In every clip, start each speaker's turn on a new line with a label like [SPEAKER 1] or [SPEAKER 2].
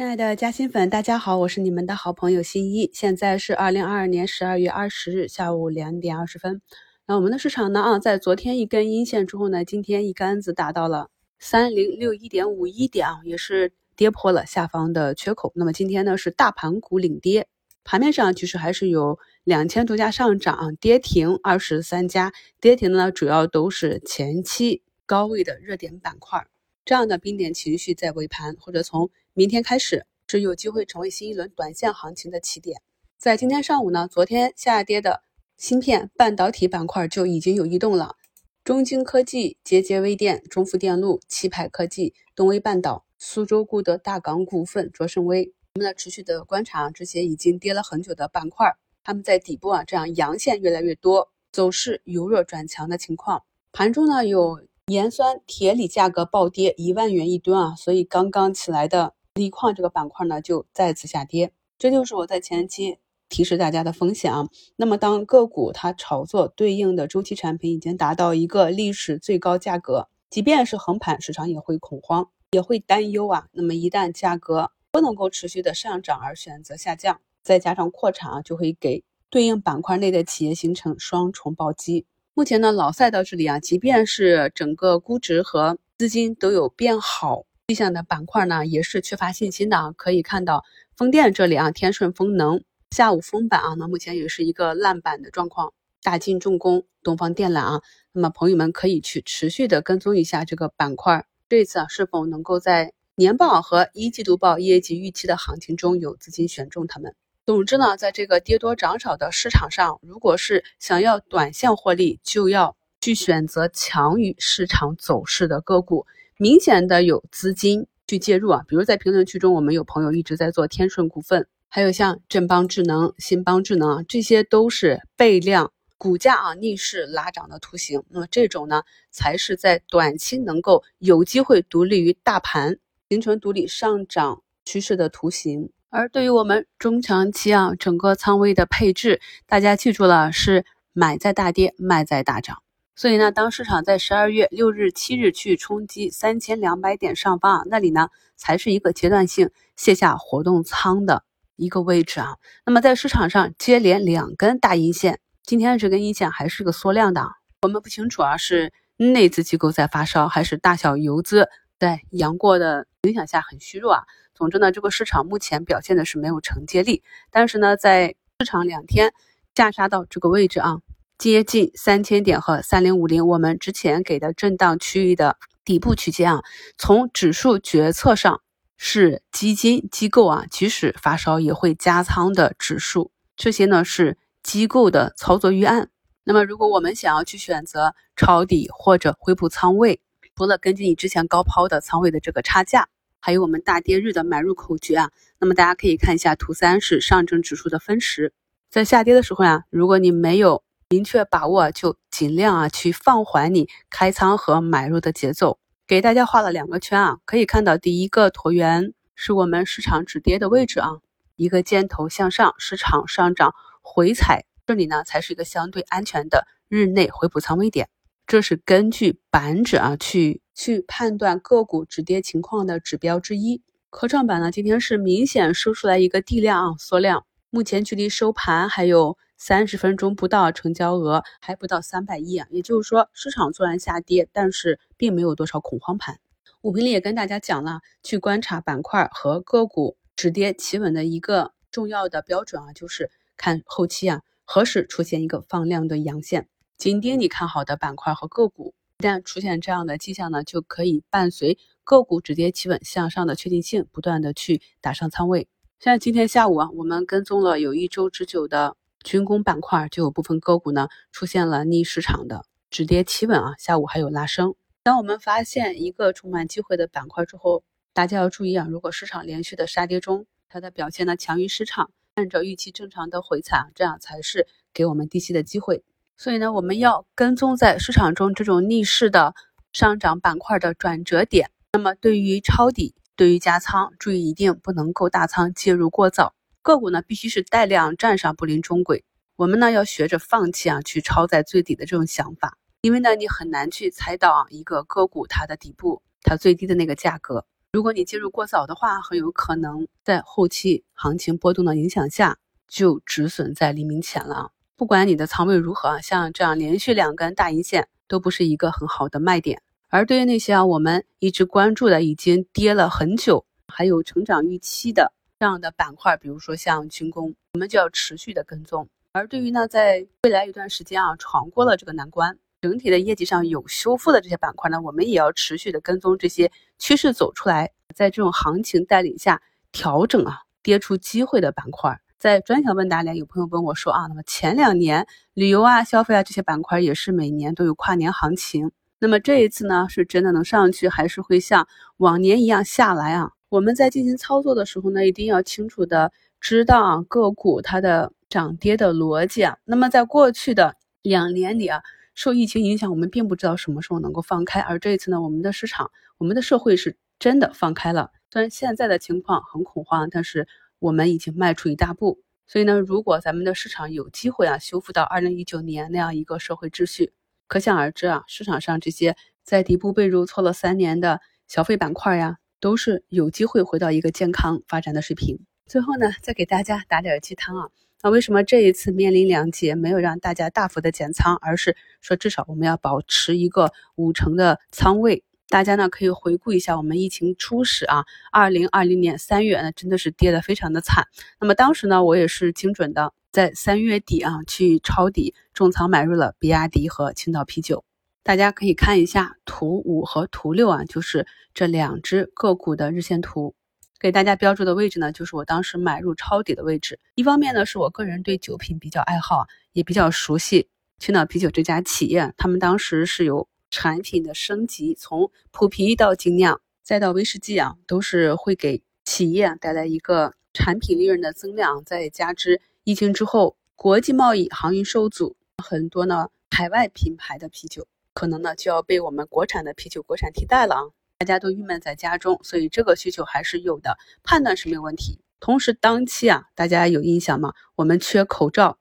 [SPEAKER 1] 亲爱的嘉兴粉，大家好，我是你们的好朋友新一。现在是二零二二年十二月二十日下午两点二十分。那我们的市场呢？啊，在昨天一根阴线之后呢，今天一竿子打到了三零六一点五一点啊，也是跌破了下方的缺口。那么今天呢，是大盘股领跌，盘面上其实还是有两千多家上涨，跌停二十三家，跌停呢主要都是前期高位的热点板块。这样的冰点情绪在尾盘或者从明天开始是有机会成为新一轮短线行情的起点。在今天上午呢，昨天下跌的芯片半导体板块就已经有异动了。中晶科技、捷捷微电、中孚电路、气派科技、东威半岛、苏州固德、大港股份、卓胜微，我们呢持续的观察这些已经跌了很久的板块，他们在底部啊这样阳线越来越多，走势由弱转强的情况。盘中呢有。盐酸铁锂价格暴跌一万元一吨啊，所以刚刚起来的锂矿这个板块呢就再次下跌，这就是我在前期提示大家的风险啊。那么当个股它炒作对应的周期产品已经达到一个历史最高价格，即便是横盘，市场也会恐慌，也会担忧啊。那么一旦价格不能够持续的上涨而选择下降，再加上扩产啊，就会给对应板块内的企业形成双重暴击。目前呢，老赛到这里啊，即便是整个估值和资金都有变好迹象的板块呢，也是缺乏信心的啊。可以看到风电这里啊，天顺风能下午封板啊，那目前也是一个烂板的状况。大金重工、东方电缆啊，那么朋友们可以去持续的跟踪一下这个板块，这次啊是否能够在年报和一季度报业绩预期的行情中有资金选中他们。总之呢，在这个跌多涨少的市场上，如果是想要短线获利，就要去选择强于市场走势的个股，明显的有资金去介入啊。比如在评论区中，我们有朋友一直在做天顺股份，还有像振邦智能、新邦智能啊，这些都是倍量股价啊逆势拉涨的图形。那么这种呢，才是在短期能够有机会独立于大盘，形成独立上涨趋势的图形。而对于我们中长期啊，整个仓位的配置，大家记住了，是买在大跌，卖在大涨。所以呢，当市场在十二月六日、七日去冲击三千两百点上方啊，那里呢才是一个阶段性卸下活动仓的一个位置啊。那么在市场上接连两根大阴线，今天这根阴线还是个缩量的，我们不清楚啊，是内资机构在发烧，还是大小游资在阳过的影响下很虚弱啊。总之呢，这个市场目前表现的是没有承接力，但是呢，在市场两天下杀到这个位置啊，接近三千点和三零五零，我们之前给的震荡区域的底部区间啊，从指数决策上是基金机构啊，即使发烧也会加仓的指数，这些呢是机构的操作预案。那么，如果我们想要去选择抄底或者回补仓位，除了根据你之前高抛的仓位的这个差价。还有我们大跌日的买入口诀啊，那么大家可以看一下图三是上证指数的分时，在下跌的时候呀，如果你没有明确把握，就尽量啊去放缓你开仓和买入的节奏。给大家画了两个圈啊，可以看到第一个椭圆是我们市场止跌的位置啊，一个箭头向上，市场上涨回踩，这里呢才是一个相对安全的日内回补仓位点。这是根据板指啊去去判断个股止跌情况的指标之一。科创板呢，今天是明显收出来一个地量啊缩量，目前距离收盘还有三十分钟不到，成交额还不到三百亿啊。也就是说，市场虽然下跌，但是并没有多少恐慌盘。五平里也跟大家讲了，去观察板块和个股止跌企稳的一个重要的标准啊，就是看后期啊何时出现一个放量的阳线。紧盯你看好的板块和个股，一旦出现这样的迹象呢，就可以伴随个股止跌企稳向上的确定性，不断的去打上仓位。像今天下午啊，我们跟踪了有一周之久的军工板块，就有部分个股呢出现了逆市场的止跌企稳啊，下午还有拉升。当我们发现一个充满机会的板块之后，大家要注意啊，如果市场连续的杀跌中，它的表现呢强于市场，按照预期正常的回踩，这样才是给我们低吸的机会。所以呢，我们要跟踪在市场中这种逆势的上涨板块的转折点。那么，对于抄底、对于加仓，注意一定不能够大仓介入过早。个股呢，必须是带量站上，布林中轨。我们呢，要学着放弃啊，去抄在最底的这种想法，因为呢，你很难去猜到啊一个个股它的底部它最低的那个价格。如果你介入过早的话，很有可能在后期行情波动的影响下就止损在黎明前了。不管你的仓位如何啊，像这样连续两根大阴线都不是一个很好的卖点。而对于那些啊我们一直关注的已经跌了很久，还有成长预期的这样的板块，比如说像军工，我们就要持续的跟踪。而对于呢，在未来一段时间啊闯过了这个难关。整体的业绩上有修复的这些板块呢，我们也要持续的跟踪这些趋势走出来，在这种行情带领下调整啊，跌出机会的板块。在专享问答里，有朋友问我说啊，那么前两年旅游啊、消费啊这些板块也是每年都有跨年行情，那么这一次呢，是真的能上去，还是会像往年一样下来啊？我们在进行操作的时候呢，一定要清楚的知道啊个股它的涨跌的逻辑啊。那么在过去的两年里啊。受疫情影响，我们并不知道什么时候能够放开。而这一次呢，我们的市场、我们的社会是真的放开了。虽然现在的情况很恐慌，但是我们已经迈出一大步。所以呢，如果咱们的市场有机会啊，修复到二零一九年那样一个社会秩序，可想而知啊，市场上这些在底部被揉搓了三年的消费板块呀，都是有机会回到一个健康发展的水平。最后呢，再给大家打点鸡汤啊。那为什么这一次面临两节没有让大家大幅的减仓，而是说至少我们要保持一个五成的仓位？大家呢可以回顾一下我们疫情初始啊，二零二零年三月呢真的是跌得非常的惨。那么当时呢我也是精准的在三月底啊去抄底重仓买入了比亚迪和青岛啤酒。大家可以看一下图五和图六啊，就是这两只个股的日线图。给大家标注的位置呢，就是我当时买入抄底的位置。一方面呢，是我个人对酒品比较爱好，也比较熟悉青岛啤酒这家企业。他们当时是有产品的升级，从普啤到精酿，再到威士忌啊，都是会给企业带来一个产品利润的增量。再加之疫情之后，国际贸易航运受阻，很多呢海外品牌的啤酒可能呢就要被我们国产的啤酒国产替代了啊。大家都郁闷在家中，所以这个需求还是有的，判断是没有问题。同时，当期啊，大家有印象吗？我们缺口罩，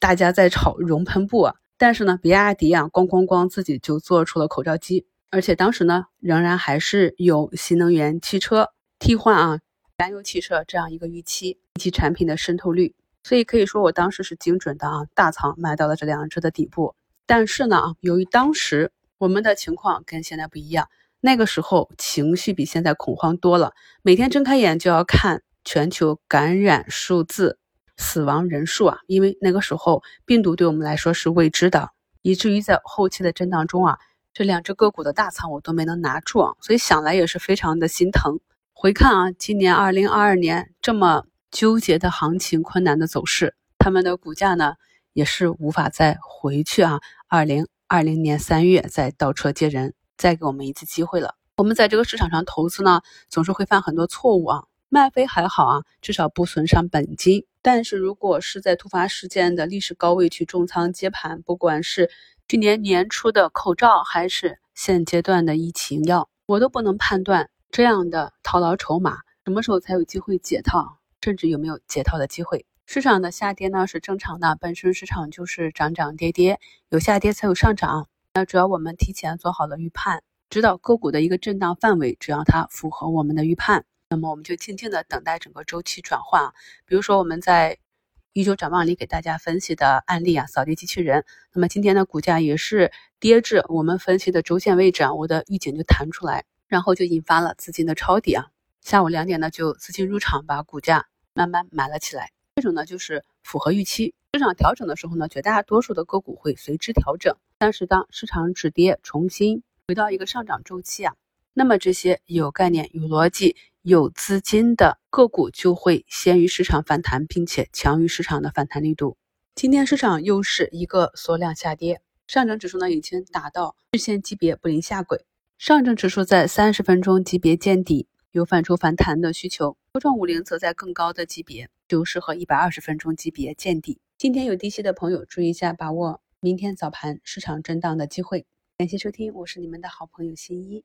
[SPEAKER 1] 大家在炒熔喷布啊，但是呢，比亚迪啊，咣咣咣自己就做出了口罩机，而且当时呢，仍然还是有新能源汽车替换啊燃油汽车这样一个预期以及产品的渗透率，所以可以说我当时是精准的啊，大仓买到了这两只的底部。但是呢啊，由于当时我们的情况跟现在不一样。那个时候情绪比现在恐慌多了，每天睁开眼就要看全球感染数字、死亡人数啊，因为那个时候病毒对我们来说是未知的，以至于在后期的震荡中啊，这两只个股的大仓我都没能拿住啊，所以想来也是非常的心疼。回看啊，今年二零二二年这么纠结的行情、困难的走势，他们的股价呢也是无法再回去啊，二零二零年三月再倒车接人。再给我们一次机会了。我们在这个市场上投资呢，总是会犯很多错误啊。卖飞还好啊，至少不损伤本金。但是如果是在突发事件的历史高位去重仓接盘，不管是去年年初的口罩，还是现阶段的疫情药，我都不能判断这样的套牢筹码什么时候才有机会解套，甚至有没有解套的机会。市场的下跌呢是正常的，本身市场就是涨涨跌跌，有下跌才有上涨。那只要我们提前做好了预判，知道个股的一个震荡范围，只要它符合我们的预判，那么我们就静静的等待整个周期转换。比如说我们在一周展望里给大家分析的案例啊，扫地机器人，那么今天的股价也是跌至我们分析的周线位置啊，我的预警就弹出来，然后就引发了资金的抄底啊。下午两点呢，就资金入场，把股价慢慢买了起来。这种呢就是符合预期。市场调整的时候呢，绝大多数的个股会随之调整。但是当市场止跌，重新回到一个上涨周期啊，那么这些有概念、有逻辑、有资金的个股就会先于市场反弹，并且强于市场的反弹力度。今天市场又是一个缩量下跌，上证指数呢已经达到日线级别布林下轨，上证指数在三十分钟级别见底，有反抽反弹的需求。科创五零则在更高的级别，就适合一百二十分钟级别见底。今天有低吸的朋友注意一下，把握。明天早盘市场震荡的机会，感谢收听，我是你们的好朋友新一。